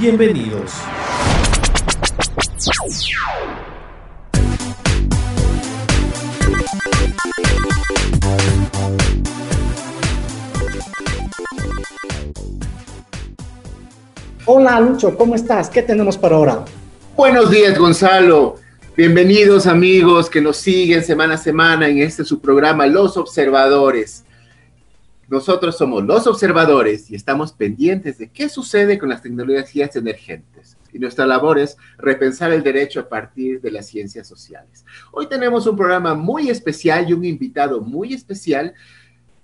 Bienvenidos. Hola Lucho, ¿cómo estás? ¿Qué tenemos para ahora? Buenos días Gonzalo. Bienvenidos amigos que nos siguen semana a semana en este su programa Los Observadores. Nosotros somos los observadores y estamos pendientes de qué sucede con las tecnologías emergentes. Y nuestra labor es repensar el derecho a partir de las ciencias sociales. Hoy tenemos un programa muy especial y un invitado muy especial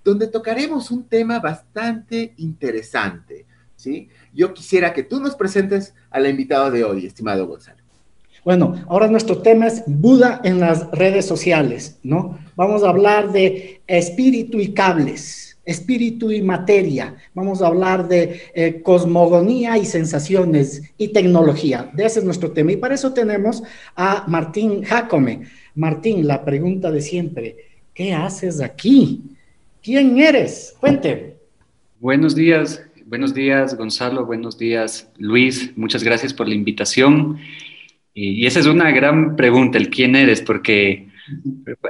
donde tocaremos un tema bastante interesante. ¿sí? Yo quisiera que tú nos presentes al invitado de hoy, estimado Gonzalo. Bueno, ahora nuestro tema es Buda en las redes sociales, ¿no? Vamos a hablar de espíritu y cables espíritu y materia. Vamos a hablar de eh, cosmogonía y sensaciones y tecnología. Ese es nuestro tema. Y para eso tenemos a Martín Jacome. Martín, la pregunta de siempre, ¿qué haces aquí? ¿Quién eres? Cuente. Buenos días, buenos días Gonzalo, buenos días Luis, muchas gracias por la invitación. Y, y esa es una gran pregunta, el quién eres, porque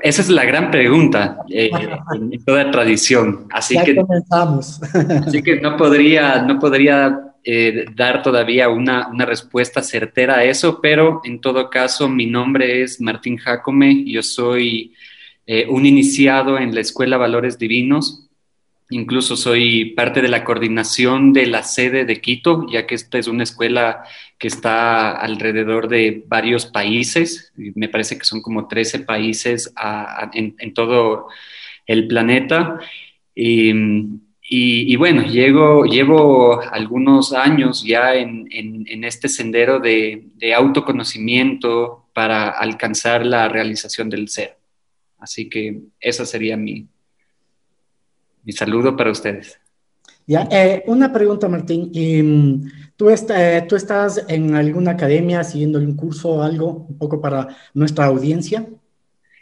esa es la gran pregunta eh, en toda tradición. Así que, comenzamos. así que no podría, no podría eh, dar todavía una, una, respuesta certera a eso, pero en todo caso, mi nombre es Martín Jacome. Yo soy eh, un iniciado en la Escuela Valores Divinos. Incluso soy parte de la coordinación de la sede de Quito, ya que esta es una escuela que está alrededor de varios países, me parece que son como 13 países en, todo el planeta. Y, bueno, llevo algunos años ya en, este sendero de, autoconocimiento para alcanzar la realización del ser. Así que esa sería mi, mi saludo para ustedes. Ya, eh, una pregunta, Martín. Mm, ¿Tú, eh, ¿Tú estás en alguna academia siguiendo un curso o algo un poco para nuestra audiencia?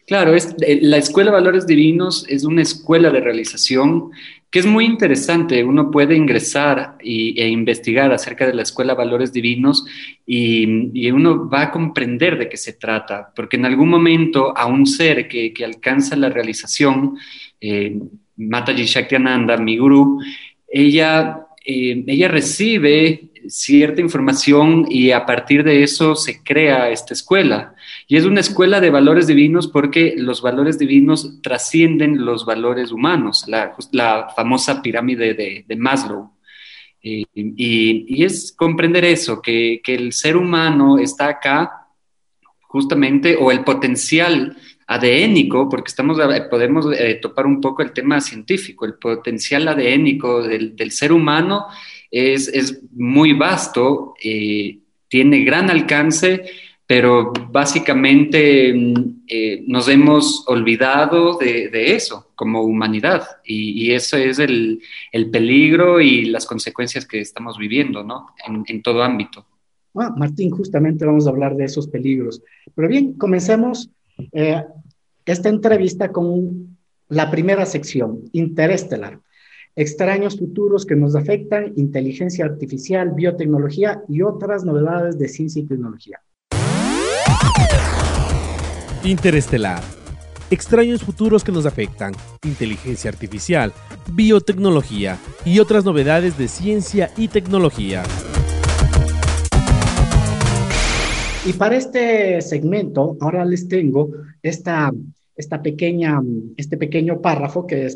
Claro, es, eh, la Escuela de Valores Divinos es una escuela de realización que es muy interesante. Uno puede ingresar y, e investigar acerca de la Escuela de Valores Divinos y, uno va a comprender de qué se trata, porque en algún momento a un ser que, que alcanza la realización, eh, Mataji Shaktiananda, mi gurú, ella, eh, ella recibe cierta información y a partir de eso se crea esta escuela. Y es una escuela de valores divinos porque los valores divinos trascienden los valores humanos, la, famosa pirámide de, Maslow. Eh, y, es comprender eso, que, que, el ser humano está acá justamente, o el potencial adénico, porque estamos, podemos eh, topar un poco el tema científico, el potencial adénico del, del ser humano es, muy vasto, eh, tiene gran alcance, pero básicamente mm, eh, nos hemos olvidado de, eso como humanidad y, eso es el, peligro y las consecuencias que estamos viviendo ¿no? en, todo ámbito. Ah, Martín, justamente vamos a hablar de esos peligros. Pero bien, comencemos eh, esta entrevista con la primera sección, interestelar extraños futuros que nos afectan, inteligencia artificial, biotecnología y otras novedades de ciencia y tecnología. Interestelar. Extraños futuros que nos afectan, inteligencia artificial, biotecnología y otras novedades de ciencia y tecnología. Y para este segmento, ahora les tengo esta, esta pequeña, este pequeño párrafo que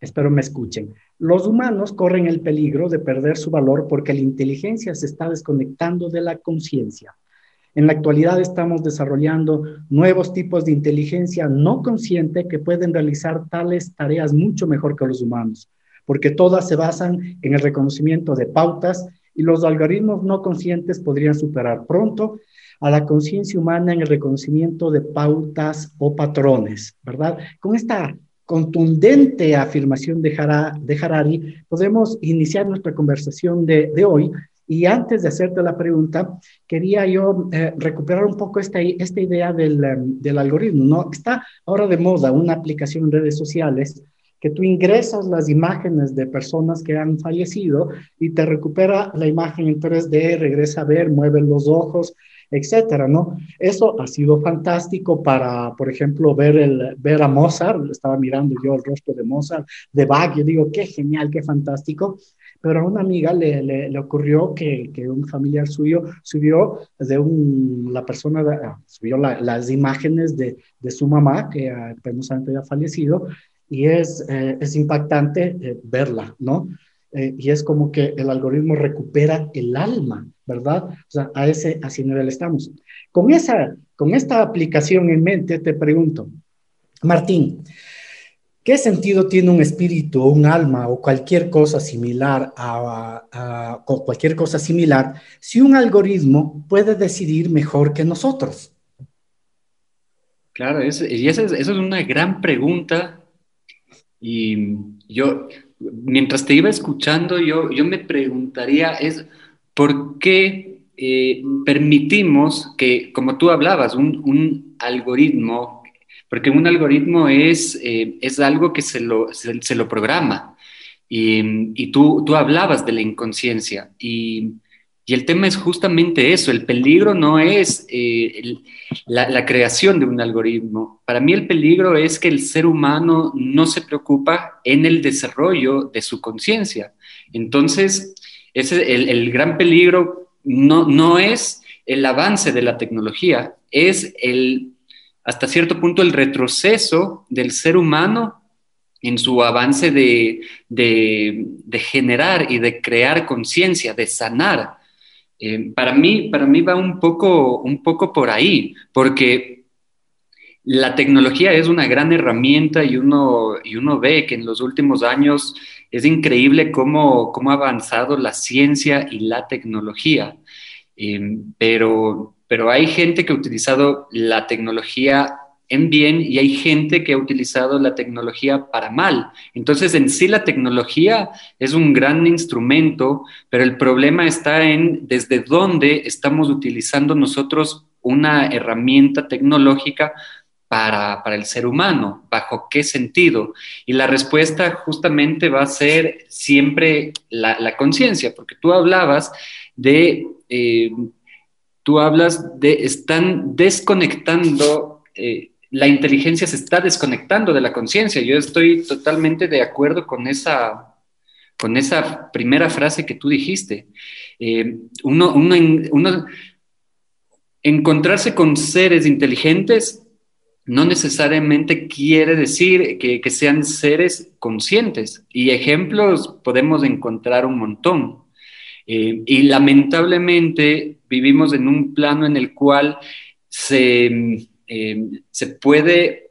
espero me escuchen. Los humanos corren el peligro de perder su valor porque la inteligencia se está desconectando de la conciencia. En la actualidad estamos desarrollando nuevos tipos de inteligencia no consciente que pueden realizar tales tareas mucho mejor que los humanos, porque todas se basan en el reconocimiento de pautas y los algoritmos no conscientes podrían superar pronto a la conciencia humana en el reconocimiento de pautas o patrones, ¿verdad? Con esta contundente afirmación de, Harari, podemos iniciar nuestra conversación de, hoy. Y antes de hacerte la pregunta, quería yo eh, recuperar un poco esta, esta idea del, em, del, algoritmo, ¿no? Está ahora de moda una aplicación en redes sociales que tú ingresas las imágenes de personas que han fallecido y te recupera la imagen en 3D, regresa a ver, mueve los ojos, etcétera, ¿no? Eso ha sido fantástico para, por ejemplo, ver, el, ver a Mozart, estaba mirando yo el rostro de Mozart, de Bach, yo digo, qué genial, qué fantástico, pero a una amiga le, le, ocurrió que, que, un familiar suyo subió de un, la persona, ah, subió las imágenes de, de, su mamá, que penosamente había fallecido, y es, eh, es impactante eh, verla, ¿no? Eh, y es como que el algoritmo recupera el alma, ¿verdad? O sea, a ese, así nivel estamos. Con, esa, con esta aplicación en mente, te pregunto, Martín, ¿qué sentido tiene un espíritu o un alma o cualquier cosa similar a, cualquier cosa similar si un algoritmo puede decidir mejor que nosotros? Claro, y esa es una gran pregunta y yo, mientras te iba escuchando, yo, yo me preguntaría, es, ¿por qué eh, permitimos que, como tú hablabas, un, un algoritmo, porque un algoritmo es, eh, es algo que se lo, se, lo programa, y, y, tú, tú hablabas de la inconsciencia, y y el tema es justamente eso, el peligro no es eh, la, creación de un algoritmo. Para mí el peligro es que el ser humano no se preocupa en el desarrollo de su conciencia. Entonces, ese, el, el, gran peligro no, no es el avance de la tecnología, es el, hasta cierto punto el retroceso del ser humano en su avance de, de, de generar y de crear conciencia, de sanar. Eh, para, mí, para mí va un poco, un poco por ahí, porque la tecnología es una gran herramienta y uno, y uno ve que en los últimos años es increíble cómo, cómo ha avanzado la ciencia y la tecnología. Eh, pero, pero hay gente que ha utilizado la tecnología en bien y hay gente que ha utilizado la tecnología para mal. Entonces, en sí la tecnología es un gran instrumento, pero el problema está en desde dónde estamos utilizando nosotros una herramienta tecnológica para, el ser humano, bajo qué sentido. Y la respuesta justamente va a ser siempre la, conciencia, porque tú hablabas de, eh, tú hablas de, están desconectando. Eh, la inteligencia se está desconectando de la conciencia. Yo estoy totalmente de acuerdo con esa, con esa primera frase que tú dijiste. Eh, uno, encontrarse con seres inteligentes no necesariamente quiere decir que, sean seres conscientes. Y ejemplos podemos encontrar un montón. Eh, y lamentablemente vivimos en un plano en el cual se eh, se, puede,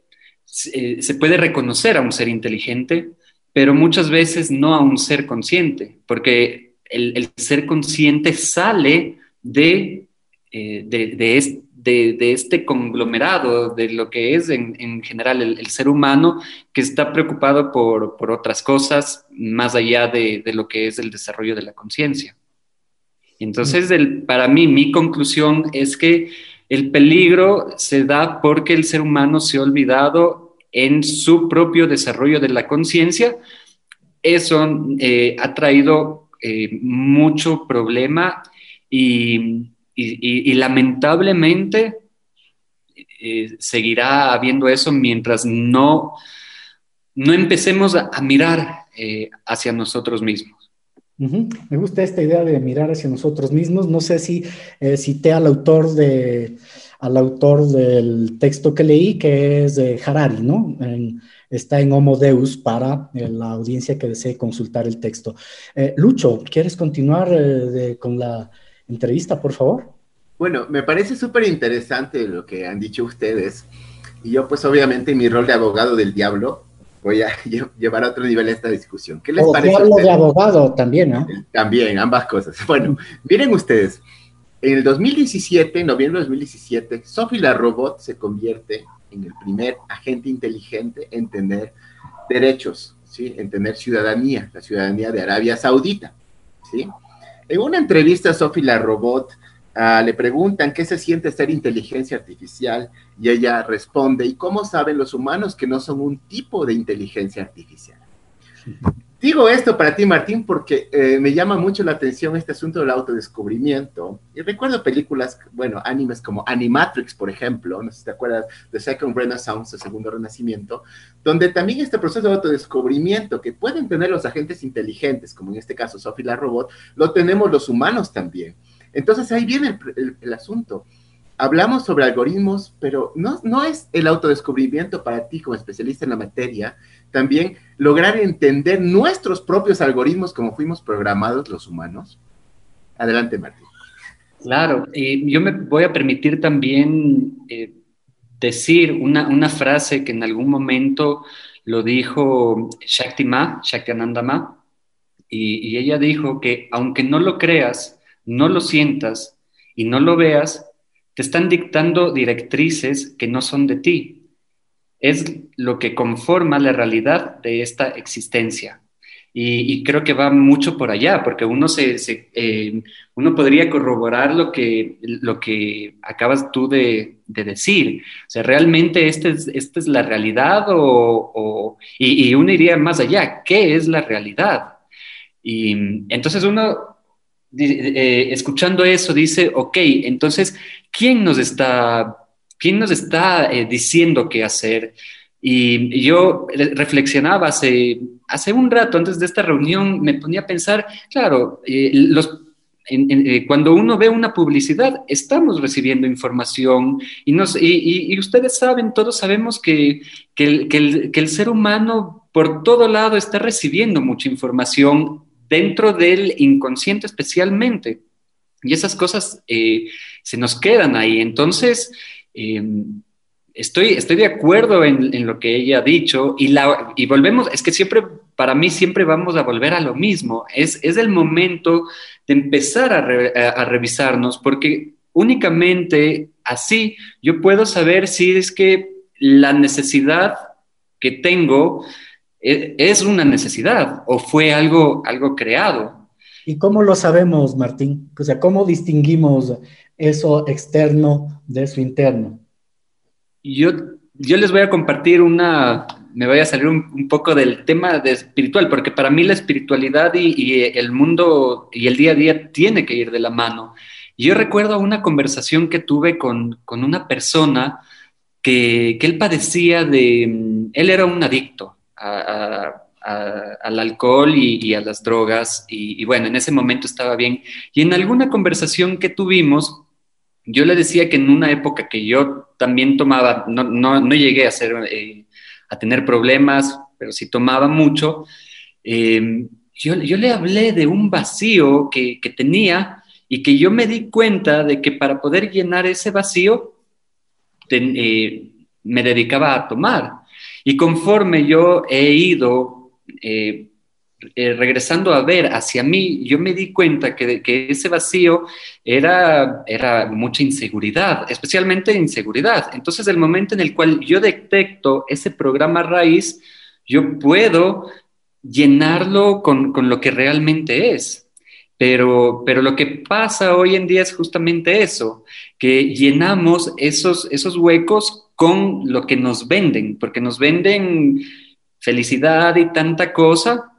eh, se puede reconocer a un ser inteligente, pero muchas veces no a un ser consciente, porque el, ser consciente sale de, eh, de, este conglomerado, de lo que es en, general el, ser humano, que está preocupado por, por otras cosas más allá de, lo que es el desarrollo de la conciencia. Entonces, para mí, mi conclusión es que el peligro se da porque el ser humano se ha olvidado en su propio desarrollo de la conciencia. Eso eh, ha traído eh, mucho problema y, lamentablemente eh, seguirá habiendo eso mientras no, no empecemos a, mirar hacia nosotros mismos. Me gusta esta idea de mirar hacia nosotros mismos. No sé si eh, cité al autor de al autor del texto que leí, que es Harari, ¿no? está en Homo Deus para eh, la audiencia que desee consultar el texto. Eh, Lucho, ¿quieres continuar con la entrevista, por favor? Bueno, me parece súper interesante lo que han dicho ustedes. Y yo, pues obviamente, en mi rol de abogado del diablo, voy a llevar a otro nivel esta discusión. ¿Qué les o parece? Diablo de abogado también, ¿no? También, ambas cosas. Bueno, miren ustedes, en el 2017, en noviembre de 2017, Sophie la Robot se convierte en el primer agente inteligente en tener derechos, ¿sí? En tener ciudadanía, la ciudadanía de Arabia Saudita, ¿sí? En una entrevista, Sophie la Robot Ah, le preguntan qué se siente ser inteligencia artificial y ella responde, ¿y cómo saben los humanos que no son un tipo de inteligencia artificial? Digo esto para ti, Martín, porque eh, me llama mucho la atención este asunto del autodescubrimiento. Y recuerdo películas, bueno, animes como Animatrix, por ejemplo, no sé si te acuerdas de Second Renaissance, el segundo renacimiento, donde también este proceso de autodescubrimiento que pueden tener los agentes inteligentes, como en este caso Sophie la robot, lo tenemos los humanos también. Entonces ahí viene el, asunto. Hablamos sobre algoritmos, pero no, no es el autodescubrimiento para ti como especialista en la materia, también lograr entender nuestros propios algoritmos como fuimos programados los humanos. Adelante, Martín. Claro, y yo me voy a permitir también eh, decir una, frase que en algún momento lo dijo Shakti Ma, Shaktiananda Ma, y, y ella dijo que aunque no lo creas, no lo sientas y no lo veas, te están dictando directrices que no son de ti. Es lo que conforma la realidad de esta existencia. Y, creo que va mucho por allá, porque uno, se, eh, uno podría corroborar lo que, lo que acabas tú de, decir. O sea, ¿realmente esta es, esta es la realidad? O, y, y, uno iría más allá, ¿qué es la realidad? Y entonces uno eh, escuchando eso, dice, ok, entonces, ¿quién nos está, quién nos está eh, diciendo qué hacer? Y, yo reflexionaba hace, hace un rato, antes de esta reunión, me ponía a pensar, claro, eh, los, cuando uno ve una publicidad, estamos recibiendo información y, nos, y, ustedes saben, todos sabemos que, que, que el ser humano por todo lado está recibiendo mucha información dentro del inconsciente especialmente. Y esas cosas eh, se nos quedan ahí. Entonces, em, estoy, estoy de acuerdo en, lo que ella ha dicho y, la, y volvemos, es que siempre, para mí siempre vamos a volver a lo mismo. Es, es el momento de empezar a, a revisarnos porque únicamente así yo puedo saber si es que la necesidad que tengo es una necesidad o fue algo, algo creado. ¿Y cómo lo sabemos, Martín? O sea, ¿cómo distinguimos eso externo de eso interno? Yo, yo les voy a compartir una, me voy a salir un, poco del tema de espiritual, porque para mí la espiritualidad y, el mundo y el día a día tiene que ir de la mano. Yo recuerdo una conversación que tuve con, con una persona que, que él padecía de, él era un adicto, al alcohol y, a las drogas. Y, bueno, en ese momento estaba bien. Y en alguna conversación que tuvimos, yo le decía que en una época que yo también tomaba, no, no, no llegué a, hacer, eh, a tener problemas, pero sí tomaba mucho, eh, yo, yo, le hablé de un vacío que, que tenía y que yo me di cuenta de que para poder llenar ese vacío, eh, me dedicaba a tomar. Y conforme yo he ido eh, eh, regresando a ver hacia mí, yo me di cuenta que, ese vacío era, era mucha inseguridad, especialmente inseguridad. Entonces, el momento en el cual yo detecto ese programa raíz, yo puedo llenarlo con, con lo que realmente es. Pero, pero, lo que pasa hoy en día es justamente eso, que llenamos esos, esos huecos con lo que nos venden, porque nos venden felicidad y tanta cosa,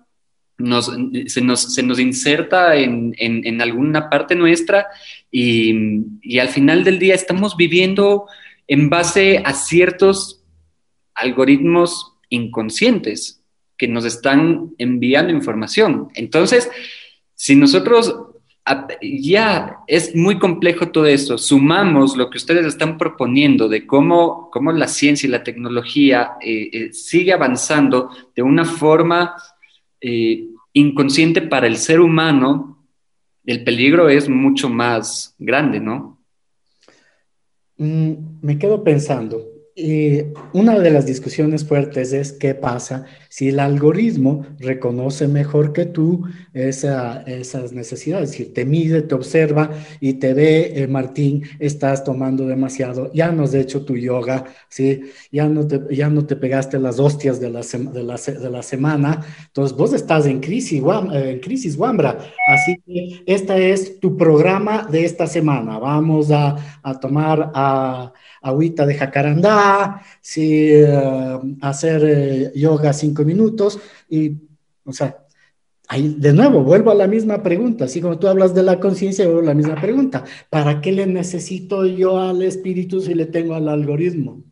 se, nos, inserta en, alguna parte nuestra y, al final del día estamos viviendo en base a ciertos algoritmos inconscientes que nos están enviando información. Entonces, si nosotros ya es muy complejo todo esto, sumamos lo que ustedes están proponiendo de cómo, cómo la ciencia y la tecnología eh, eh, sigue avanzando de una forma eh, inconsciente para el ser humano, el peligro es mucho más grande, ¿no? Mm, me quedo pensando, y una de las discusiones fuertes es qué pasa si el algoritmo reconoce mejor que tú esas necesidades, si te mide, te observa y te ve, eh, Martín, estás tomando demasiado, ya no has hecho tu yoga, ¿sí? ya, no te, ya no te pegaste las hostias de la, de la, de la semana, entonces vos estás en crisis, eh, en crisis, Wambra, así que este es tu programa de esta semana, vamos a, a tomar a agüita de jacarandá, si eh, hacer eh, yoga cinco minutos y, o sea, ahí de nuevo vuelvo a la misma pregunta, así como tú hablas de la conciencia, vuelvo a la misma pregunta, ¿para qué le necesito yo al espíritu si le tengo al algoritmo?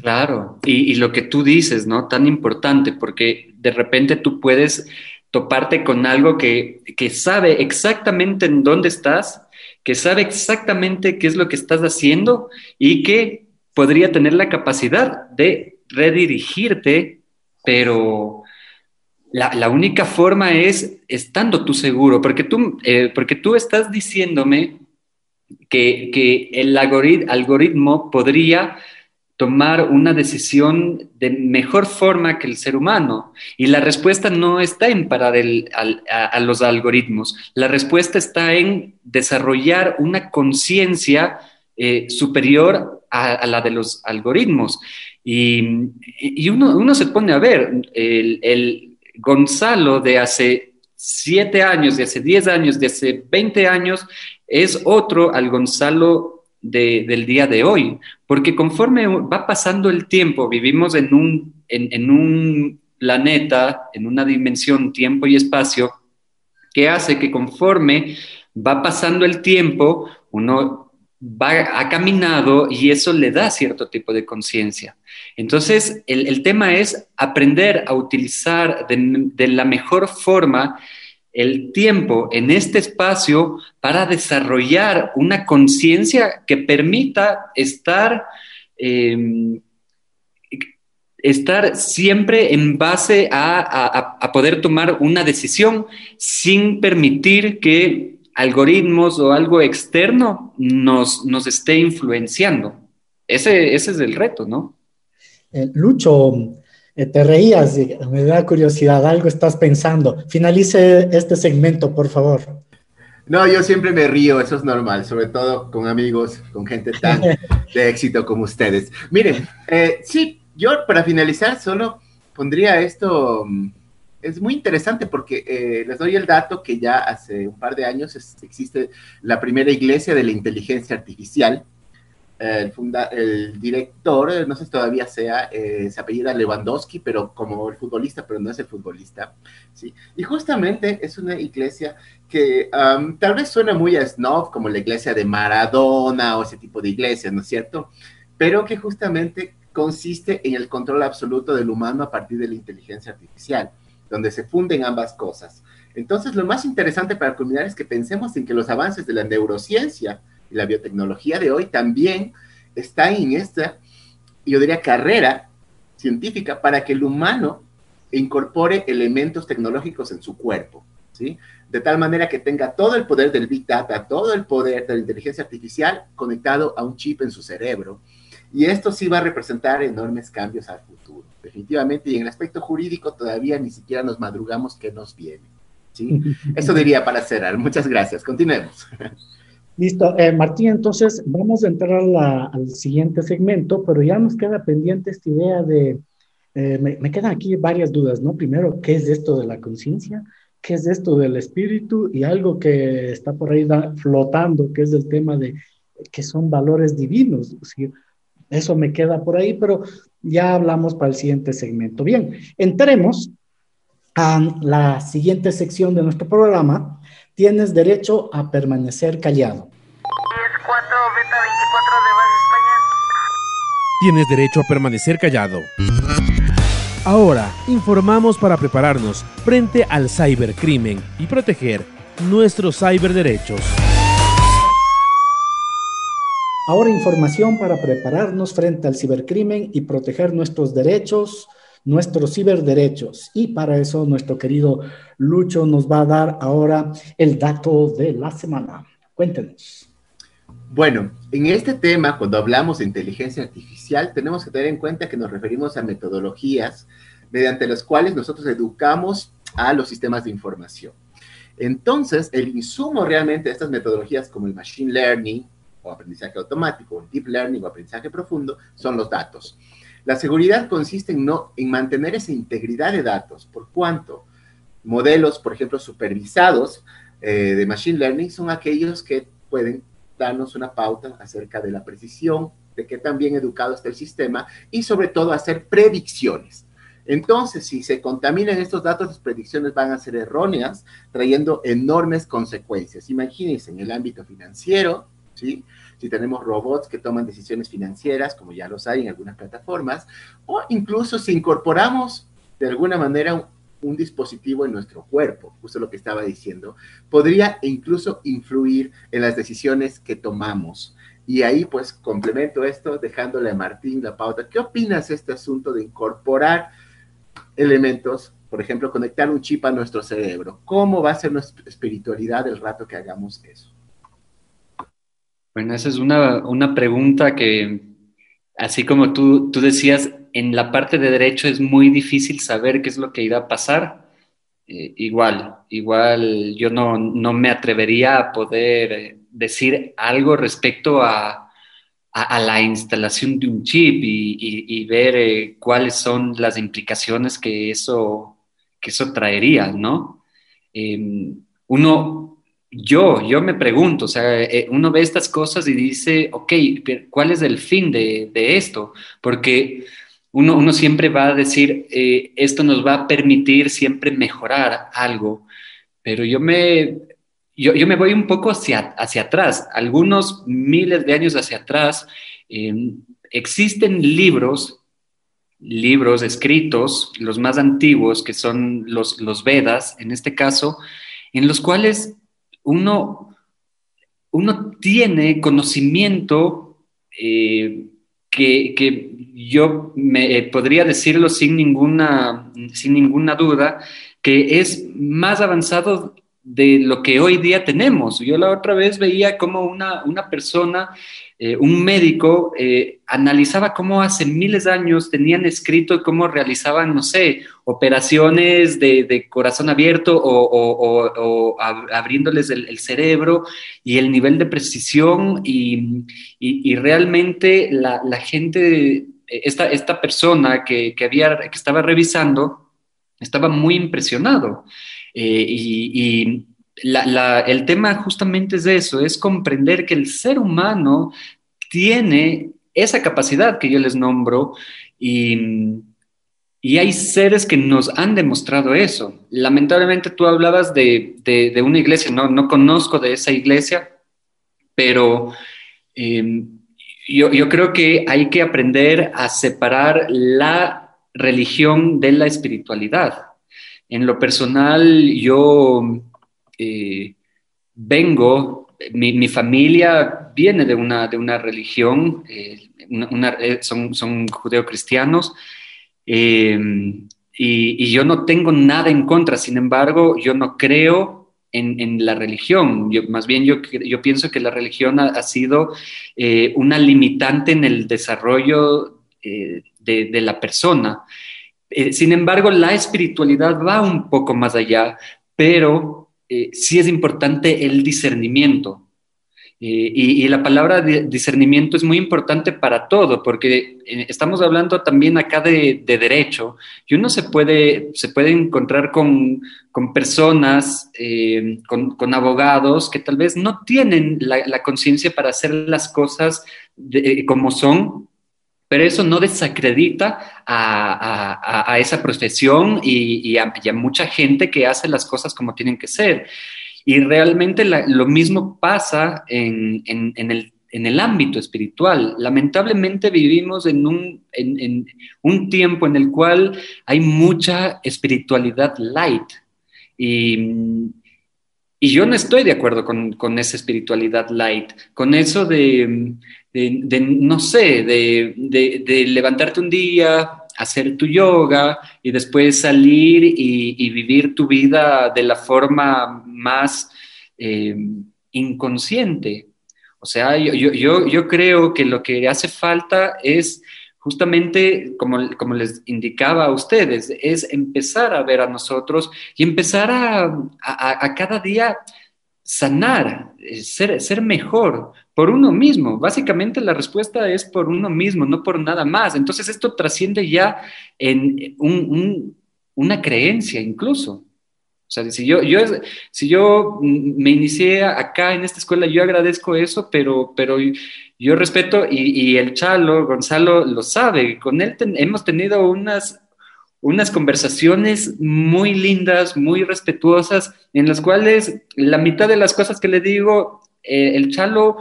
Claro, y, y lo que tú dices, ¿no? Tan importante, porque de repente tú puedes toparte con algo que, que sabe exactamente en dónde estás que sabe exactamente qué es lo que estás haciendo y que podría tener la capacidad de redirigirte, pero la, única forma es estando tú seguro, porque tú, eh, porque tú estás diciéndome que, que el algoritmo podría tomar una decisión de mejor forma que el ser humano. Y la respuesta no está en parar a, los algoritmos, la respuesta está en desarrollar una conciencia eh, superior a, la de los algoritmos. Y, uno, se pone a ver, el, el Gonzalo de hace siete años, de hace diez años, de hace veinte años, es otro al Gonzalo del día de hoy, porque conforme va pasando el tiempo, vivimos en un, en, un planeta, en una dimensión tiempo y espacio, que hace que conforme va pasando el tiempo, uno va, ha caminado y eso le da cierto tipo de conciencia. Entonces, el, tema es aprender a utilizar de la mejor forma el tiempo en este espacio para desarrollar una conciencia que permita estar, em, estar siempre en base a, poder tomar una decisión sin permitir que algoritmos o algo externo nos, nos esté influenciando. Ese, ese es el reto, ¿no? Eh, Lucho, eh, te reías, y me da curiosidad, algo estás pensando. Finalice este segmento, por favor. No, yo siempre me río, eso es normal, sobre todo con amigos, con gente tan de éxito como ustedes. Miren, eh, sí, yo para finalizar solo pondría esto, mm, es muy interesante porque eh, les doy el dato que ya hace un par de años existe la primera iglesia de la inteligencia artificial, el, funda, el director, no sé si todavía sea, eh, se apellida Lewandowski, pero como el futbolista, pero no es el futbolista, ¿sí? Y justamente es una iglesia que tal vez suena muy a snob, como la iglesia de Maradona o ese tipo de iglesias, ¿no es cierto? Pero que justamente consiste en el control absoluto del humano a partir de la inteligencia artificial, donde se funden ambas cosas. Entonces, lo más interesante para culminar es que pensemos en que los avances de la neurociencia, la biotecnología de hoy también está en esta, yo diría, carrera científica para que el humano incorpore elementos tecnológicos en su cuerpo, ¿sí? De tal manera que tenga todo el poder del Big Data, todo el poder de la inteligencia artificial conectado a un chip en su cerebro. Y esto sí va a representar enormes cambios al futuro, definitivamente. Y en el aspecto jurídico todavía ni siquiera nos madrugamos qué nos viene. ¿sí? Eso diría para cerrar. Muchas gracias. Continuemos. Listo, eh, Martín, entonces vamos a entrar al siguiente segmento, pero ya nos queda pendiente esta idea de, eh, me, quedan aquí varias dudas, ¿no? Primero, ¿qué es esto de la conciencia? ¿Qué es esto del espíritu? Y algo que está por ahí flotando, que es el tema de que son valores divinos. eso me queda por ahí, pero ya hablamos para el siguiente segmento. Bien, entremos a la siguiente sección de nuestro programa, tienes derecho a permanecer callado. Tienes derecho a permanecer callado. Ahora, informamos para prepararnos frente al cibercrimen y proteger nuestros cyberderechos. Ahora información para prepararnos frente al cibercrimen y proteger nuestros derechos, nuestros ciberderechos. Y para eso nuestro querido Lucho nos va a dar ahora el dato de la semana. Cuéntenos. Bueno, en este tema, cuando hablamos de inteligencia artificial, tenemos que tener en cuenta que nos referimos a metodologías mediante las cuales nosotros educamos a los sistemas de información. Entonces, el insumo realmente de estas metodologías como el machine learning, o aprendizaje automático, o deep learning o aprendizaje profundo, son los datos. La seguridad consiste en, no, en mantener esa integridad de datos, por cuanto modelos, por ejemplo, supervisados eh, de Machine Learning son aquellos que pueden darnos una pauta acerca de la precisión, de qué tan bien educado está el sistema y sobre todo hacer predicciones. Entonces, si se contaminan estos datos, las predicciones van a ser erróneas, trayendo enormes consecuencias. Imagínense en el ámbito financiero, ¿sí? Si tenemos robots que toman decisiones financieras, como ya los hay en algunas plataformas, o incluso si incorporamos de alguna manera un, dispositivo en nuestro cuerpo, justo lo que estaba diciendo, podría incluso influir en las decisiones que tomamos. Y ahí pues complemento esto dejándole a Martín la pauta. ¿Qué opinas de este asunto de incorporar elementos, por ejemplo, conectar un chip a nuestro cerebro? ¿Cómo va a ser nuestra espiritualidad el rato que hagamos eso? Bueno, esa es una, pregunta que, así como tú, tú decías, en la parte de derecho es muy difícil saber qué es lo que irá a pasar. Eh, igual, igual yo no, me atrevería a poder eh, decir algo respecto a, la instalación de un chip y, ver eh, cuáles son las implicaciones que eso, que eso traería, ¿no? Em, uno, yo, yo me pregunto, o sea, eh, uno ve estas cosas y dice, ok, ¿cuál es el fin de, esto? Porque uno, uno, siempre va a decir, eh, esto nos va a permitir siempre mejorar algo, pero yo me, yo, me voy un poco hacia, hacia atrás, algunos miles de años hacia atrás, em, existen libros libros escritos, los más antiguos, que son los, los Vedas, en este caso, en los cuales uno, uno tiene conocimiento eh, que, yo me, eh, podría decirlo sin ninguna, sin ninguna duda, que es más avanzado de lo que hoy día tenemos. Yo la otra vez veía como una, una persona eh, un médico eh, analizaba cómo hace miles de años tenían escrito cómo realizaban, no sé, operaciones de, corazón abierto o, abriéndoles el, cerebro y el nivel de precisión y, realmente la, gente, esta, esta persona que, había, que estaba revisando, estaba muy impresionado. Eh, y el tema justamente es de eso, es comprender que el ser humano tiene esa capacidad que yo les nombro y, hay seres que nos han demostrado eso. Lamentablemente tú hablabas de, una iglesia, no, no, conozco de esa iglesia, pero em, yo, yo creo que hay que aprender a separar la religión de la espiritualidad. En lo personal, yo eh, vengo, mi, familia viene de una, de una religión, eh, eh, son, son judeocristianos, y, y, yo no tengo nada en contra, sin embargo, yo no creo en, la religión, yo, más bien yo, yo pienso que la religión ha, sido una limitante en el desarrollo de, de la persona. sin embargo, la espiritualidad va un poco más allá, pero eh, sí es importante el discernimiento. Eh, y, la palabra discernimiento es muy importante para todo, porque eh, estamos hablando también acá de, derecho, y uno se puede, se puede encontrar con, personas, con, abogados que tal vez no tienen la, conciencia para hacer las cosas como son, pero eso no desacredita a, esa profesión y, a, mucha gente que hace las cosas como tienen que ser. Y realmente lo mismo pasa en, el, ámbito espiritual. Lamentablemente vivimos en un, un, tiempo en el cual hay mucha espiritualidad light. Y, Y yo no estoy de acuerdo con, esa espiritualidad light, con eso de, no sé, de, levantarte un día, hacer tu yoga y después salir y, vivir tu vida de la forma más eh, inconsciente. O sea, yo, yo, creo que lo que hace falta es justamente, como, como, les indicaba a ustedes, es empezar a ver a nosotros y empezar a, cada día sanar, eh, ser, ser, mejor por uno mismo. Básicamente la respuesta es por uno mismo, no por nada más. Entonces esto trasciende ya en una creencia incluso. Sea, si yo, yo, si yo me inicié acá en esta escuela, yo agradezco eso, pero, pero yo respeto y, el Chalo, Gonzalo, lo sabe. Con él hemos tenido unas, unas conversaciones muy lindas, muy respetuosas, en las cuales la mitad de las cosas que le digo, eh, el Chalo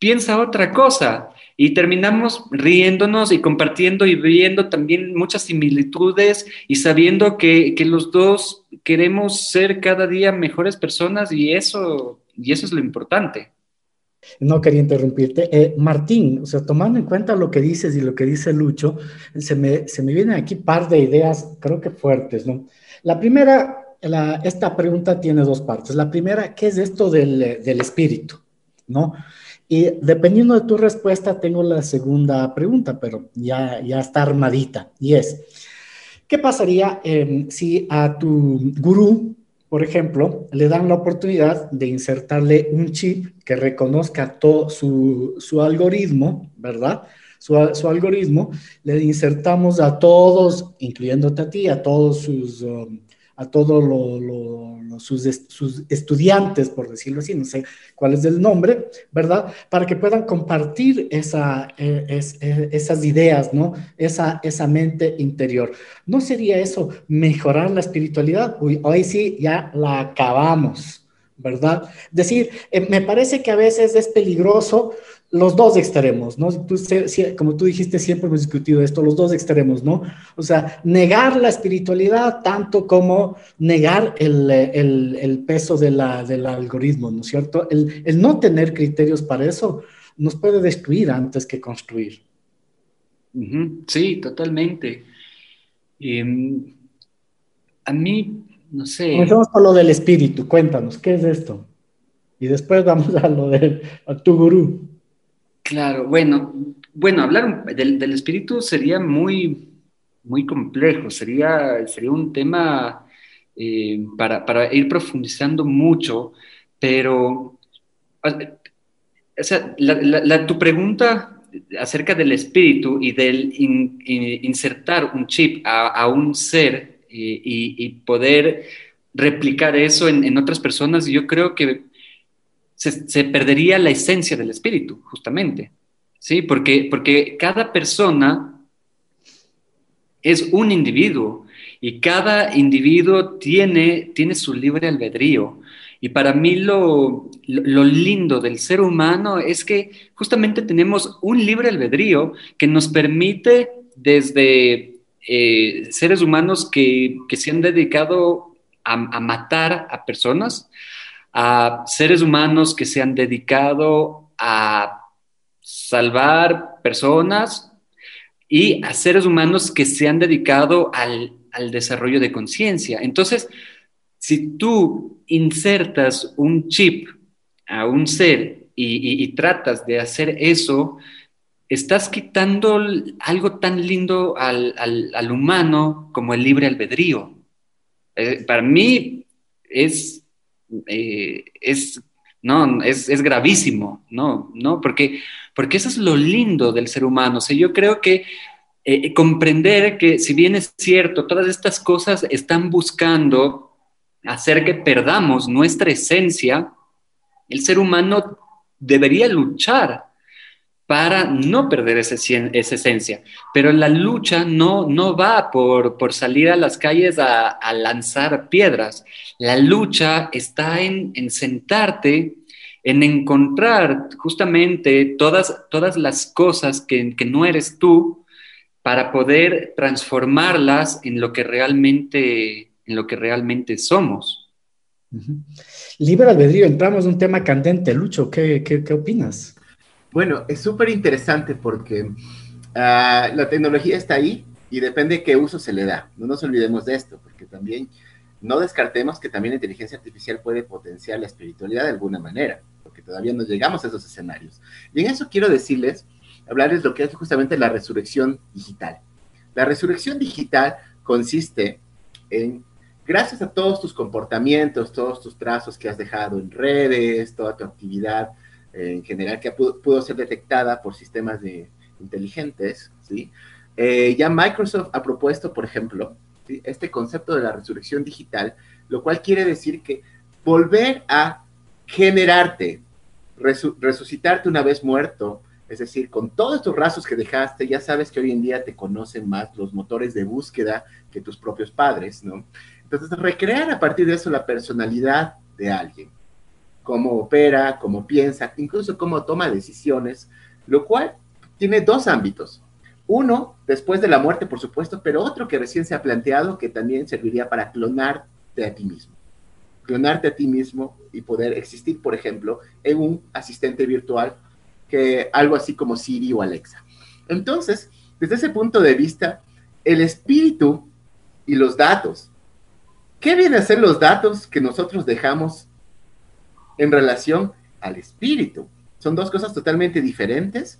piensa otra cosa y terminamos riéndonos y compartiendo y viendo también muchas similitudes y sabiendo que, que, los dos queremos ser cada día mejores personas y eso, y eso es lo importante. No quería interrumpirte. Eh, Martín, o sea, tomando en cuenta lo que dices y lo que dice Lucho, se me, se me vienen aquí par de ideas, creo que fuertes, ¿no? La primera, la, esta pregunta tiene dos partes. La primera, ¿qué es esto del, del espíritu? ¿No? Y dependiendo de tu respuesta, tengo la segunda pregunta, pero ya, ya está armadita. Y es, ¿qué pasaría em, si a tu gurú, por ejemplo, le dan la oportunidad de insertarle un chip que reconozca todo su, su algoritmo, ¿verdad? Su, su, algoritmo, le insertamos a todos, incluyéndote a ti, a todos sus, um, a todos sus, estudiantes, por decirlo así, no sé cuál es el nombre, ¿verdad? Para que puedan compartir e, e, esas ideas, ¿no? Esa, mente interior. ¿No sería eso mejorar la espiritualidad? Hoy sí, ya la acabamos. ¿verdad? Decir, eh, me parece que a veces es peligroso los dos extremos, ¿no? Tú, como tú dijiste, siempre hemos discutido esto, los dos extremos, ¿no? O sea, negar la espiritualidad tanto como negar el, el, el peso de la, del algoritmo, ¿no es cierto? El, el, no tener criterios para eso nos puede destruir antes que construir. Sí, totalmente. Em, a mí, no sé. Comenzamos con lo del espíritu, cuéntanos, ¿qué es esto? Y después vamos a lo de a tu gurú. Claro, bueno, bueno, hablar del, espíritu sería muy, muy complejo, sería, sería un tema eh, para, ir profundizando mucho, pero, o sea, tu pregunta acerca del espíritu y del insertar un chip a, un ser eh, y, poder replicar eso en, en otras personas, yo creo que se, perdería la esencia del espíritu, justamente. ¿Sí? Porque, porque cada persona es un individuo y cada individuo tiene, tiene su libre albedrío. Y para mí lo, lo, lindo del ser humano es que justamente tenemos un libre albedrío que nos permite desde eh, seres humanos que, que, se han dedicado a, a matar a personas, a seres humanos que se han dedicado a salvar personas y a seres humanos que se han dedicado al, desarrollo de conciencia. Entonces, si tú insertas un chip a un ser y, tratas de hacer eso, estás quitando algo tan lindo al, humano como el libre albedrío. Eh, para mí es eh, es, no, es, es, gravísimo, ¿no? ¿no? Porque, porque eso es lo lindo del ser humano. O yo creo que eh, comprender que si bien es cierto, todas estas cosas están buscando hacer que perdamos nuestra esencia, el ser humano debería luchar para no perder esa, esencia. Pero la lucha no, no va por, salir a las calles a, lanzar piedras. La lucha está en, sentarte, en encontrar justamente todas, todas las cosas que, que no eres tú para poder transformarlas en lo que realmente, en lo que realmente somos. Libre albedrío, entramos en un tema candente. Lucho, ¿qué, qué, opinas? Bueno, es súper interesante porque ah, la tecnología está ahí y depende de qué uso se le da. No nos olvidemos de esto, porque también no descartemos que también la inteligencia artificial puede potenciar la espiritualidad de alguna manera, porque todavía no llegamos a esos escenarios. Y en eso quiero decirles, hablarles lo que es justamente la resurrección digital. La resurrección digital consiste en, gracias a todos tus comportamientos, todos tus trazos que has dejado en redes, toda tu actividad en general que pudo, ser detectada por sistemas de, inteligentes, ¿sí? Eh, ya Microsoft ha propuesto, por ejemplo, este concepto de la resurrección digital, lo cual quiere decir que volver a generarte, resucitarte una vez muerto, es decir, con todos estos rasgos que dejaste, ya sabes que hoy en día te conocen más los motores de búsqueda que tus propios padres, ¿no? Entonces, recrear a partir de eso la personalidad de alguien, cómo opera, cómo piensa, incluso cómo toma decisiones, lo cual tiene dos ámbitos. Uno, después de la muerte, por supuesto, pero otro que recién se ha planteado que también serviría para clonarte a ti mismo. Clonarte a ti mismo y poder existir, por ejemplo, en un asistente virtual que algo así como Siri o Alexa. Entonces, desde ese punto de vista, el espíritu y los datos. ¿Qué vienen a ser los datos que nosotros dejamos en relación al espíritu? ¿Son dos cosas totalmente diferentes?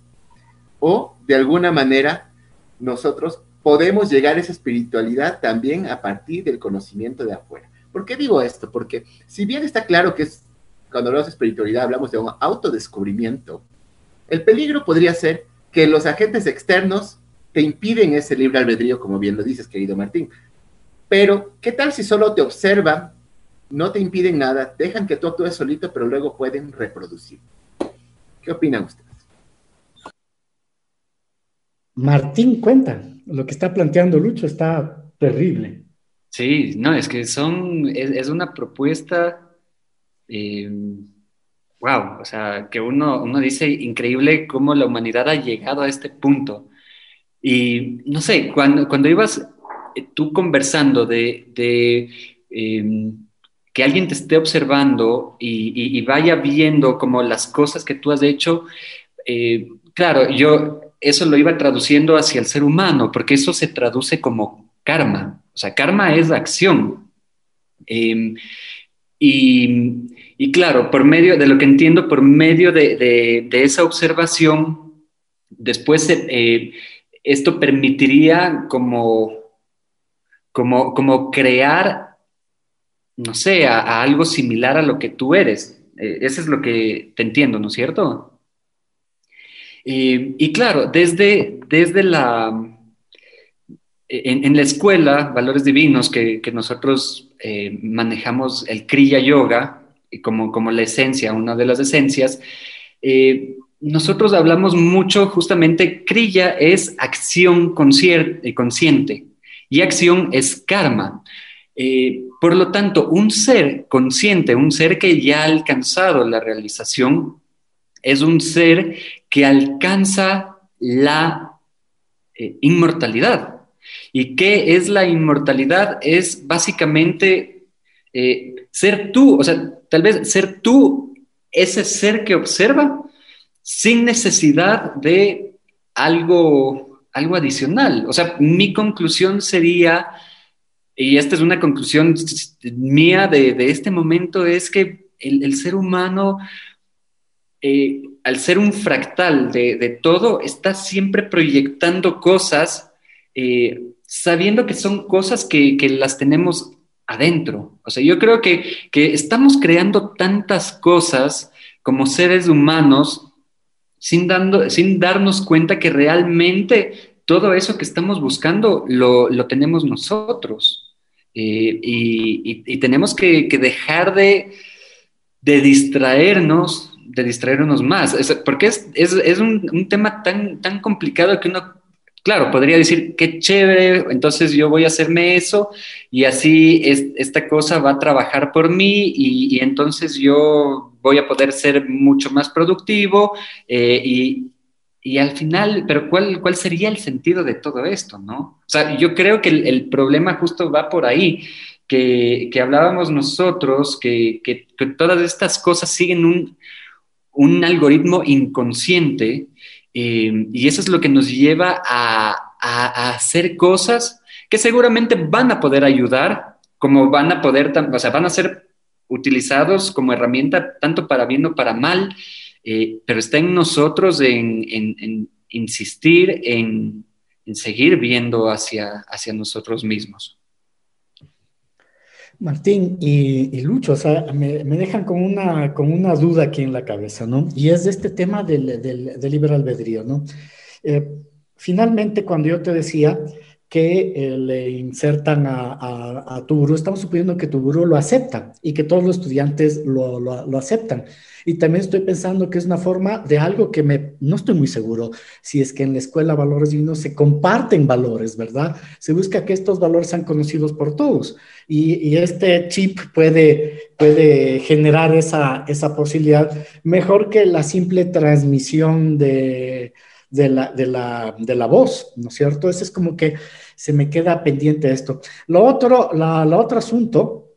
¿O de alguna manera nosotros podemos llegar a esa espiritualidad también a partir del conocimiento de afuera? ¿Por qué digo esto? Porque si bien está claro que es, cuando hablamos de espiritualidad hablamos de un autodescubrimiento, el peligro podría ser que los agentes externos te impiden ese libre albedrío, como bien lo dices, querido Martín. Pero, ¿qué tal si solo te observan, no te impiden nada, dejan que tú actúes solito, pero luego pueden reproducir? ¿Qué opinan ustedes? Martín, cuenta, lo que está planteando Lucho está terrible. Sí, no, es que son, es, una propuesta eh, wow, o sea, que uno, uno dice increíble cómo la humanidad ha llegado a este punto. Y no sé, cuando, cuando ibas eh, tú conversando de, de em, que alguien te esté observando y, vaya viendo como las cosas que tú has hecho, eh, claro, yo eso lo iba traduciendo hacia el ser humano, porque eso se traduce como karma. O sea, karma es acción. Em, y, y claro, por medio de lo que entiendo, por medio de, esa observación, después eh, esto permitiría como, como, como crear, no sé, a, algo similar a lo que tú eres. Eh, eso es lo que te entiendo, ¿no es cierto? y claro, desde, desde la... En, la escuela, Valores Divinos, que, nosotros eh, manejamos el Kriya Yoga, como, como la esencia, una de las esencias, eh, nosotros hablamos mucho justamente, Kriya es acción eh, consciente y acción es karma. Eh, por lo tanto, un ser consciente, un ser que ya ha alcanzado la realización, es un ser que alcanza la inmortalidad. ¿Y qué es la inmortalidad? Es básicamente ser tú, o sea, Tal vez ser tú ese ser que observa sin necesidad de algo, algo adicional. O sea, mi conclusión sería, y esta es una conclusión mía de, este momento, es que el, ser humano, eh, al ser un fractal de, todo, está siempre proyectando cosas, eh, sabiendo que son cosas que, que las tenemos adentro. O sea, yo creo que, estamos creando tantas cosas como seres humanos sin, dando, sin darnos cuenta que realmente todo eso que estamos buscando lo, tenemos nosotros. Eh, y, tenemos que, dejar de, de, distraernos, de distraernos más, porque es, un, un, tema tan, tan complicado que uno claro, podría decir, qué chévere, entonces yo voy a hacerme eso y así esta cosa va a trabajar por mí y, entonces yo voy a poder ser mucho más productivo eh, y, al final, pero ¿cuál, ¿cuál sería el sentido de todo esto, no? O sea, yo creo que el, problema justo va por ahí. que, hablábamos nosotros, que, todas estas cosas siguen un, un algoritmo inconsciente eh, y eso es lo que nos lleva a, hacer cosas que seguramente van a poder ayudar, como van a poder, o sea, van a ser utilizados como herramienta tanto para bien o para mal, eh, pero está en nosotros en, insistir en, seguir viendo hacia, hacia nosotros mismos. Martín y, Lucho, o sea, me, dejan con una, con una duda aquí en la cabeza, ¿no? Y es de este tema del, del, libre albedrío, ¿no? Eh, finalmente, cuando yo te decía que eh, le insertan a, a, tu gurú, estamos suponiendo que tu gurú lo acepta y que todos los estudiantes lo, lo, lo aceptan. Y también estoy pensando que es una forma de algo que me, no estoy muy seguro si es que en la escuela Valores Divinos se comparten valores, ¿verdad? Se busca que estos valores sean conocidos por todos. Y, este chip puede, puede generar esa, esa posibilidad mejor que la simple transmisión de, de la, de, la, de la, voz, ¿no es cierto? Ese es como que se me queda pendiente esto. Lo otro, la, otro asunto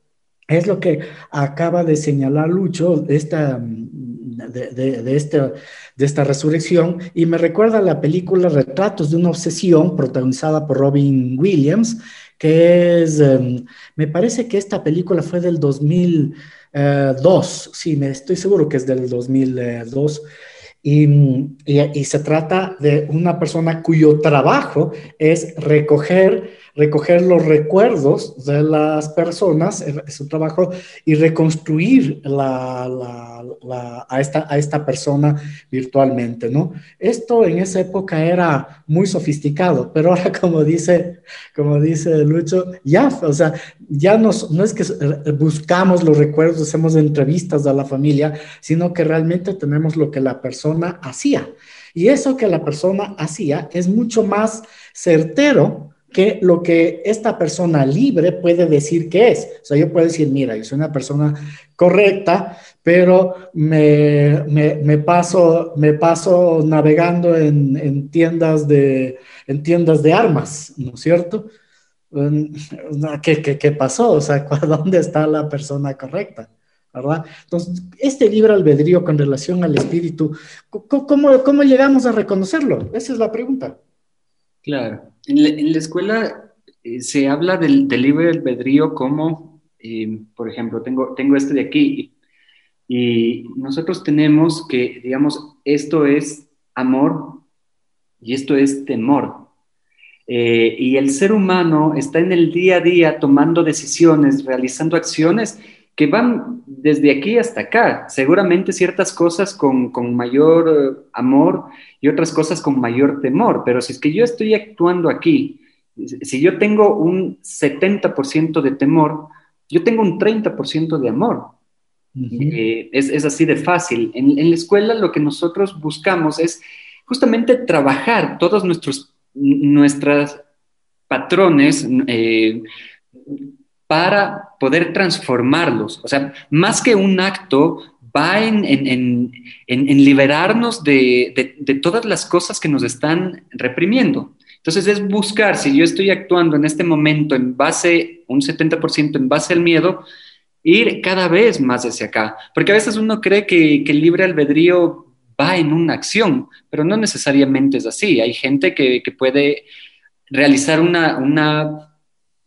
es lo que acaba de señalar Lucho esta, de, de, esta, de esta resurrección y me recuerda la película Retratos de una obsesión protagonizada por Robin Williams, que es, em, me parece que esta película fue del 2002, eh, sí, me estoy seguro que es del 2002. Y, se trata de una persona cuyo trabajo es recoger recoger los recuerdos de las personas, es su trabajo, y reconstruir a, esta, a esta persona virtualmente, ¿no? Esto en esa época era muy sofisticado, pero ahora como dice, como dice Lucho, ya, o sea, ya nos, no es que buscamos los recuerdos, hacemos entrevistas a la familia, sino que realmente tenemos lo que la persona hacía. Y eso que la persona hacía es mucho más certero que lo que esta persona libre puede decir que es. O sea, yo puedo decir, mira, yo soy una persona correcta, pero me, me, paso, me paso navegando en, tiendas de, en tiendas de armas, ¿no es cierto? ¿Qué, qué, qué pasó? O sea, ¿dónde está la persona correcta? ¿verdad? Entonces, este libre albedrío con relación al espíritu, ¿cómo, ¿cómo, llegamos a reconocerlo? Esa es la pregunta. Claro. En la, escuela eh, se habla del, libre albedrío como, eh, por ejemplo, tengo, tengo este de aquí y nosotros tenemos que, digamos, esto es amor y esto es temor. Eh, y el ser humano está en el día a día tomando decisiones, realizando acciones que van desde aquí hasta acá. Seguramente ciertas cosas con, mayor eh, amor y otras cosas con mayor temor, pero si es que yo estoy actuando aquí, si yo tengo un 70% de temor, yo tengo un 30% de amor. Eh, es, así de fácil. En, la escuela lo que nosotros buscamos es justamente trabajar todos nuestros nuestras patrones, eh, para poder transformarlos. O sea, más que un acto, va en, liberarnos de, todas las cosas que nos están reprimiendo. Entonces es buscar, si yo estoy actuando en este momento en base, un 70% en base al miedo, ir cada vez más hacia acá. Porque a veces uno cree que, el libre albedrío va en una acción, pero no necesariamente es así. Hay gente que, puede realizar una, una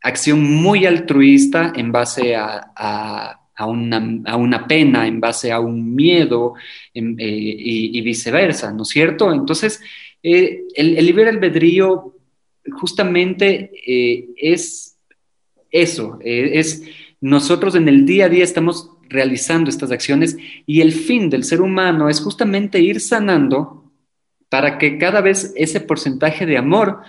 acción muy altruista en base a, una, pena, en base a un miedo eh, y, viceversa, ¿no es cierto? Entonces, eh, el, libre albedrío justamente eh, es eso, es nosotros en el día a día estamos realizando estas acciones y el fin del ser humano es justamente ir sanando para que cada vez ese porcentaje de amor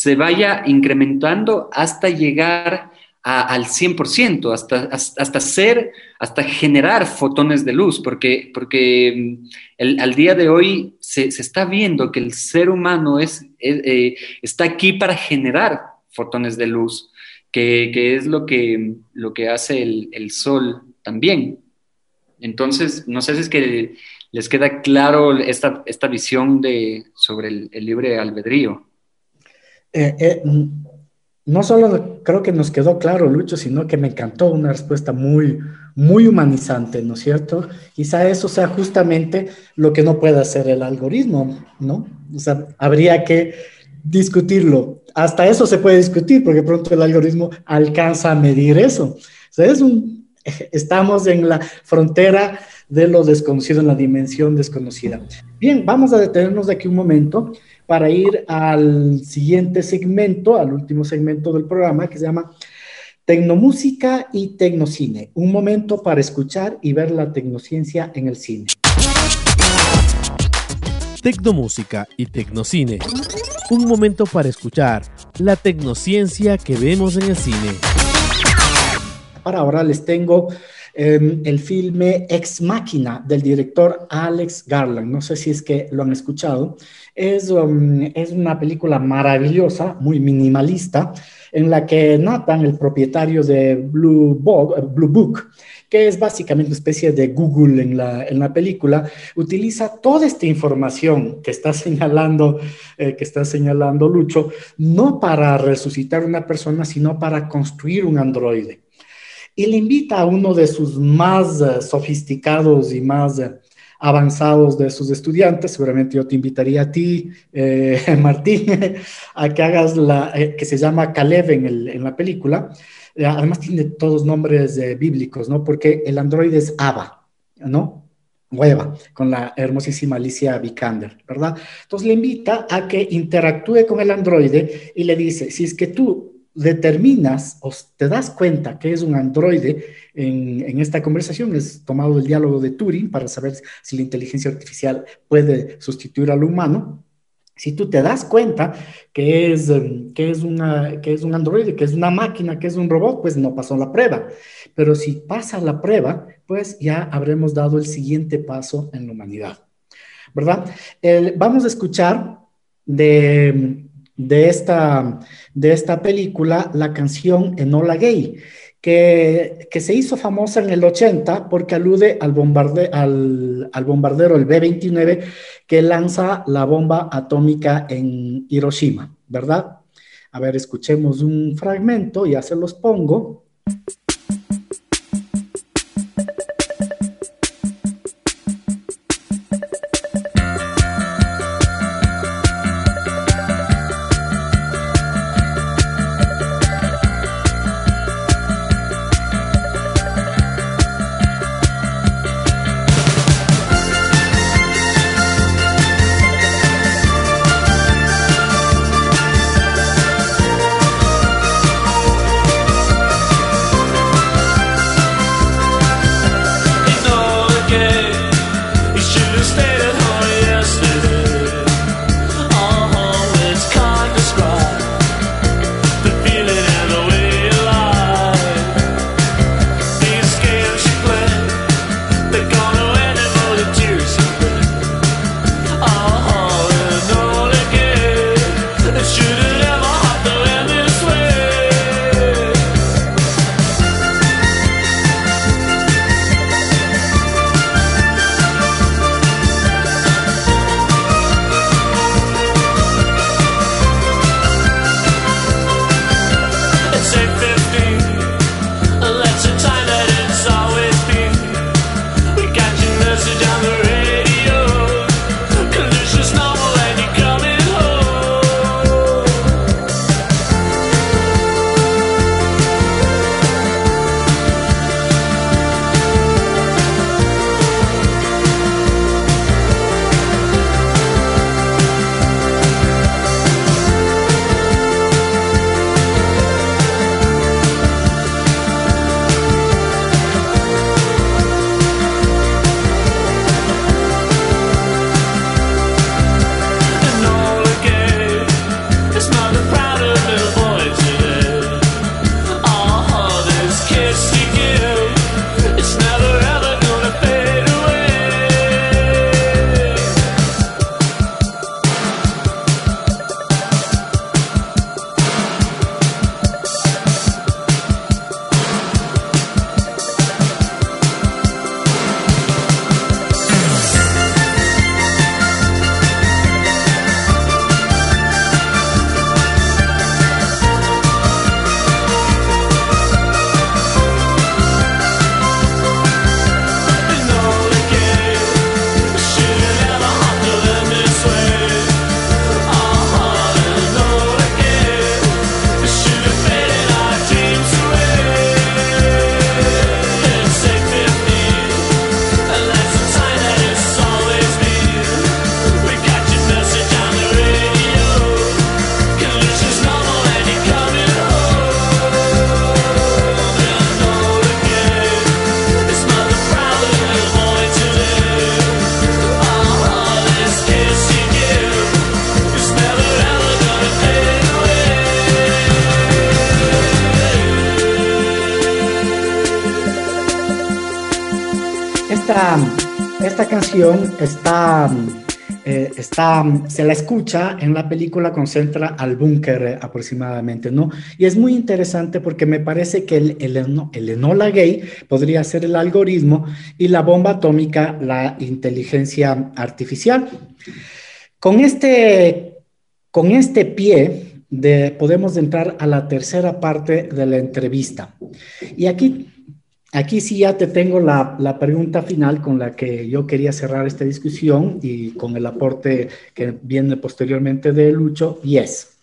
se vaya incrementando hasta llegar al 100%, hasta, hasta ser, hasta generar fotones de luz, porque, porque mm, al día de hoy se, está viendo que el ser humano es, eh, está aquí para generar fotones de luz, que, es lo que, lo que hace el, sol también. Entonces, no sé si es que les queda claro esta, esta visión de, sobre el libre albedrío. Eh, eh, no solo creo que nos quedó claro, Lucho, sino que me encantó una respuesta muy, muy humanizante, ¿no es cierto? Quizá eso sea justamente lo que no puede hacer el algoritmo, ¿no? O sea, habría que discutirlo. Hasta eso se puede discutir, porque pronto el algoritmo alcanza a medir eso. O sea, estamos en la frontera de lo desconocido, en la dimensión desconocida. Bien, vamos a detenernos de aquí un momento para ir al siguiente segmento, al último segmento del programa que se llama Tecnomúsica y Tecnocine. Un momento para escuchar y ver la tecnociencia en el cine. Tecnomúsica y Tecnocine. Un momento para escuchar la tecnociencia que vemos en el cine. Para ahora les tengo em, el filme Ex Máquina del director Alex Garland. No sé si es que lo han escuchado. Es, um, es una película maravillosa, muy minimalista, en la que Nathan, el propietario de Blue, Blue Book, que es básicamente una especie de Google en la, en la película, utiliza toda esta información que está señalando, eh, que está señalando Lucho, no para resucitar una persona, sino para construir un androide. Y le invita a uno de sus más uh, sofisticados y más uh, avanzados de sus estudiantes. Seguramente yo te invitaría a ti, eh, Martín, a que hagas la, eh, que se llama Caleb en, el, en la película. Eh, además tiene todos nombres bíblicos, ¿no? Porque el androide es Ava, ¿no? Hueva, con la hermosísima Alicia Vikander, ¿verdad? Entonces le invita a que interactúe con el androide y le dice, si es que tú determinas o te das cuenta que es un androide en, esta conversación, es tomado del diálogo de Turing para saber si la inteligencia artificial puede sustituir al humano. Si tú te das cuenta que es, em, que, es una, que es un androide, que es una máquina, que es un robot, pues no pasó la prueba. Pero si pasa la prueba, pues ya habremos dado el siguiente paso en la humanidad. ¿Verdad? vamos a escuchar de de esta, de esta película la canción Enola Gay, que, que, se hizo famosa en el 80 porque alude al, bombarde, al, al bombardero, el B-29, que lanza la bomba atómica en Hiroshima, ¿verdad? A ver, escuchemos un fragmento, ya se los pongo. Está eh, está, se la escucha en la película concentra al búnker aproximadamente, ¿no? Y es muy interesante porque me parece que el, el, el, Enola Gay podría ser el algoritmo y la bomba atómica la inteligencia artificial. Con este, con este pie de, podemos entrar a la tercera parte de la entrevista. Y aquí Aquí sí ya te tengo la, pregunta final con la que yo quería cerrar esta discusión y con el aporte que viene posteriormente de Lucho, y es,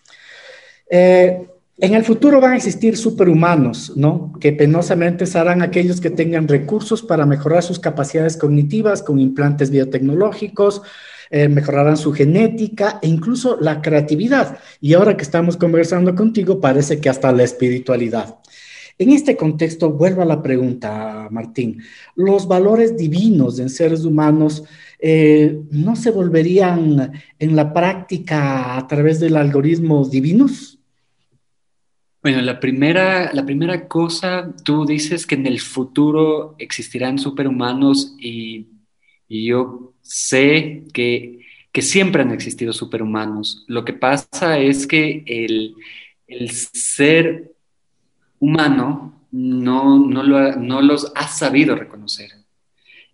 eh, en el futuro van a existir superhumanos, ¿no? Que penosamente serán aquellos que tengan recursos para mejorar sus capacidades cognitivas con implantes biotecnológicos, eh, mejorarán su genética e incluso la creatividad. Y ahora que estamos conversando contigo, parece que hasta la espiritualidad. En este contexto, vuelvo a la pregunta, Martín. ¿Los valores divinos en seres humanos eh, no se volverían en la práctica a través del algoritmo divinos? Bueno, la primera, la primera cosa, tú dices que en el futuro existirán superhumanos y, yo sé que, siempre han existido superhumanos. Lo que pasa es que el, el ser humano no, no, los ha sabido reconocer.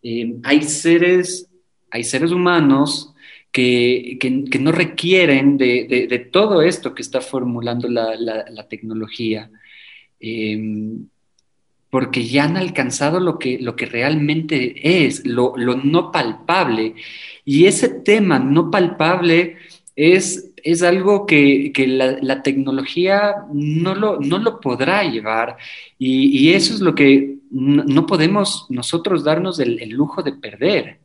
Eh, hay, seres, hay seres humanos que, no requieren de, todo esto que está formulando la, tecnología, eh, porque ya han alcanzado lo que, lo que realmente es, lo, lo no palpable. Y ese tema no palpable es es algo que, la, tecnología no lo, no lo podrá llevar. Y, eso es lo que no, podemos nosotros darnos el, lujo de perder,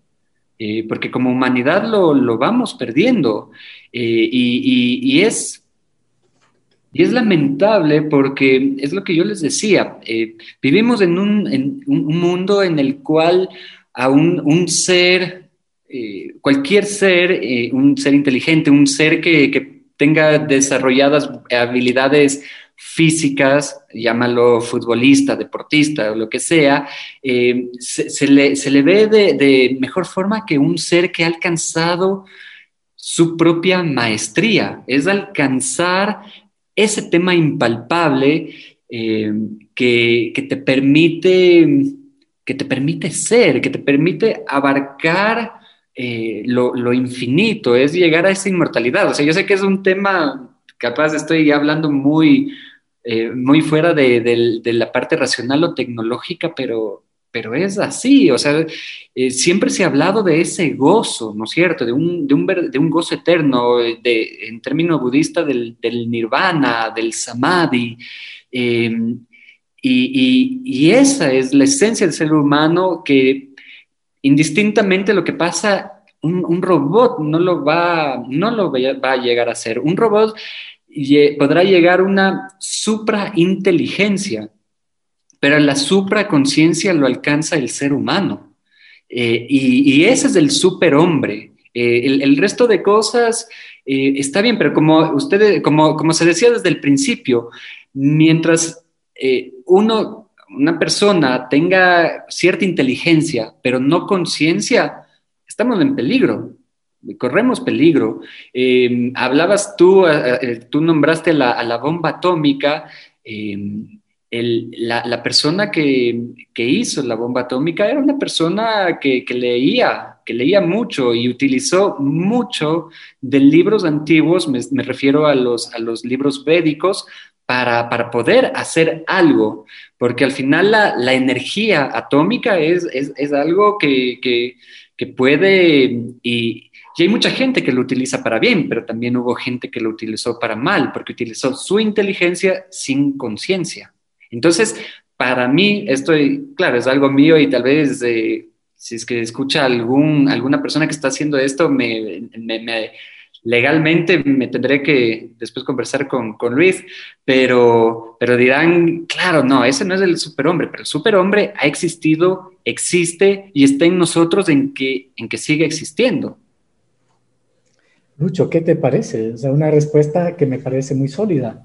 eh, porque como humanidad lo, vamos perdiendo eh, y, es... Y es lamentable porque es lo que yo les decía, eh, vivimos en un, mundo en el cual a un ser eh, cualquier ser, eh, un ser inteligente, un ser que, tenga desarrolladas habilidades físicas, llámalo futbolista, deportista o lo que sea, eh, se, le, ve de, mejor forma que un ser que ha alcanzado su propia maestría, es alcanzar ese tema impalpable que, que, te permite, que te permite ser, que te permite abarcar eh, lo, infinito, es llegar a esa inmortalidad. O sea, yo sé que es un tema, capaz estoy hablando muy, eh, muy fuera de, la parte racional o tecnológica, pero, pero es así. O sea, eh, siempre se ha hablado de ese gozo, ¿no es cierto? De un, de un, de un gozo eterno, en términos budistas del, nirvana, del samadhi. y esa es la esencia del ser humano que indistintamente lo que pasa, un, robot no lo, va, no lo va a llegar a hacer. Un robot podrá llegar a una suprainteligencia, pero la supraconciencia lo alcanza el ser humano. Eh, y, ese es el superhombre. Eh, el, resto de cosas eh, está bien, pero como, ustedes, como, como se decía desde el principio, mientras uno una persona tenga cierta inteligencia, pero no conciencia, estamos en peligro, corremos peligro. Em, hablabas tú, eh, eh, tú nombraste a la bomba atómica. Em, la, persona que, hizo la bomba atómica era una persona que, leía, que leía mucho y utilizó mucho de libros antiguos, me, refiero a los, a los libros védicos, para, para, poder hacer algo, porque al final la, energía atómica es, es, algo que, que, puede, y, hay mucha gente que lo utiliza para bien, pero también hubo gente que lo utilizó para mal, porque utilizó su inteligencia sin conciencia. Entonces, para mí, esto, claro, es algo mío y tal vez... Eh, si es que escucha algún, alguna persona que está haciendo esto, me legalmente me tendré que después conversar con, con, Luis, pero, pero dirán, claro, no, ese no es el superhombre, pero el superhombre ha existido, existe y está en nosotros en que, en que sigue existiendo. Lucho, ¿qué te parece? O sea, una respuesta que me parece muy sólida.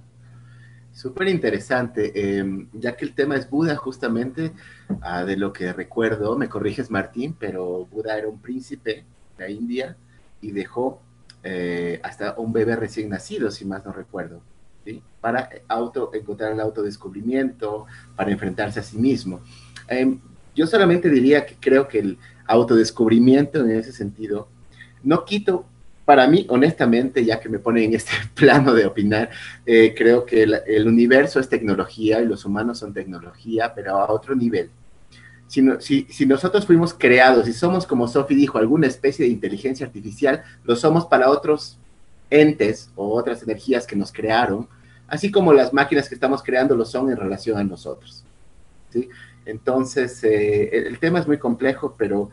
Súper interesante, em, ya que el tema es Buda justamente, ah, de lo que recuerdo, me corriges Martín, pero Buda era un príncipe de la India y dejó eh, hasta un bebé recién nacido, si más no recuerdo, para auto, encontrar el autodescubrimiento, para enfrentarse a sí mismo. Em, yo solamente diría que creo que el autodescubrimiento en ese sentido, no quito para mí, honestamente, ya que me ponen en este plano de opinar, eh, creo que el, universo es tecnología y los humanos son tecnología, pero a otro nivel. Si, nosotros fuimos creados y somos, como Sophie dijo, alguna especie de inteligencia artificial, lo somos para otros entes o otras energías que nos crearon, así como las máquinas que estamos creando lo son en relación a nosotros. ¿sí? Entonces, eh, el tema es muy complejo, pero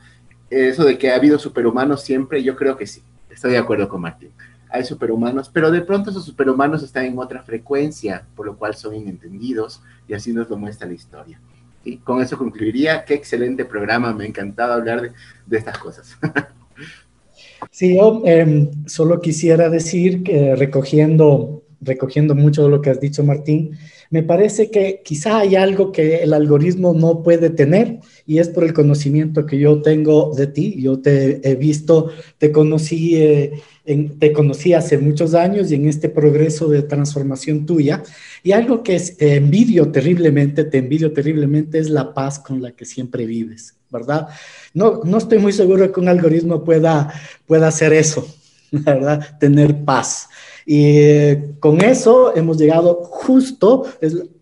eso de que ha habido superhumanos siempre, yo creo que sí. Estoy de acuerdo con Martín. Hay superhumanos, pero de pronto esos superhumanos están en otra frecuencia, por lo cual son inentendidos y así nos lo muestra la historia. Y con eso concluiría. Qué excelente programa, me ha encantado hablar de, estas cosas. Sí, yo em, solo quisiera decir que recogiendo, recogiendo mucho de lo que has dicho, Martín, me parece que quizá hay algo que el algoritmo no puede tener y es por el conocimiento que yo tengo de ti. Yo te he visto, te conocí, eh, te conocí hace muchos años y en este progreso de transformación tuya. Y algo que es, envidio terriblemente, te envidio terriblemente, es la paz con la que siempre vives, ¿verdad? No, no estoy muy seguro que un algoritmo pueda, pueda hacer eso, ¿verdad? Tener paz. Y eh, con eso hemos llegado justo,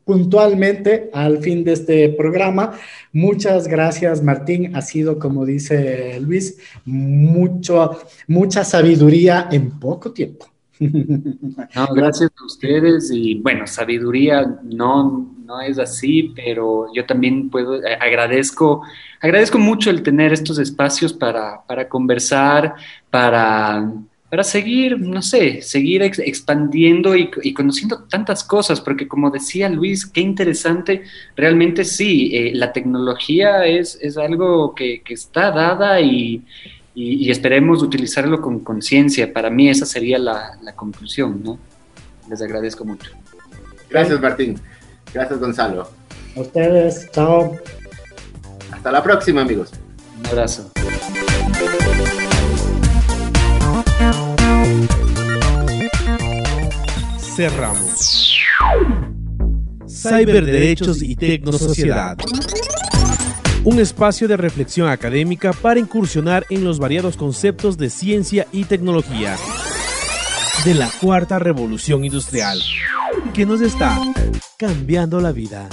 puntualmente al fin de este programa. Muchas gracias, Martín. Ha sido, como dice Luis, mucho, mucha sabiduría en poco tiempo. No, gracias a ustedes y bueno, sabiduría no, no es así, pero yo también puedo, eh, agradezco, agradezco mucho el tener estos espacios para, para conversar, para para seguir, no sé, seguir expandiendo y, conociendo tantas cosas, porque como decía Luis, qué interesante, realmente sí, eh, la tecnología es, es algo que, está dada y, esperemos utilizarlo con conciencia. Para mí esa sería la, la conclusión, ¿no? Les agradezco mucho. Gracias, Martín. Gracias, Gonzalo. A ustedes, chao. Hasta la próxima, amigos. Un abrazo. Cerramos. Cyberderechos y Tecnosociedad. Un espacio de reflexión académica para incursionar en los variados conceptos de ciencia y tecnología de la cuarta revolución industrial que nos está cambiando la vida.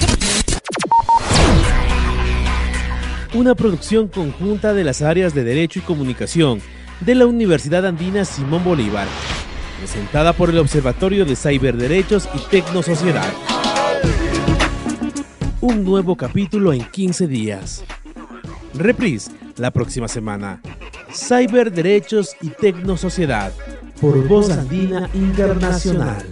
Una producción conjunta de las áreas de Derecho y Comunicación de la Universidad Andina Simón Bolívar, presentada por el Observatorio de Cyberderechos y Tecnosociedad. Un nuevo capítulo en 15 días. Reprise la próxima semana. Cyberderechos y Tecnosociedad por Voz Andina Internacional.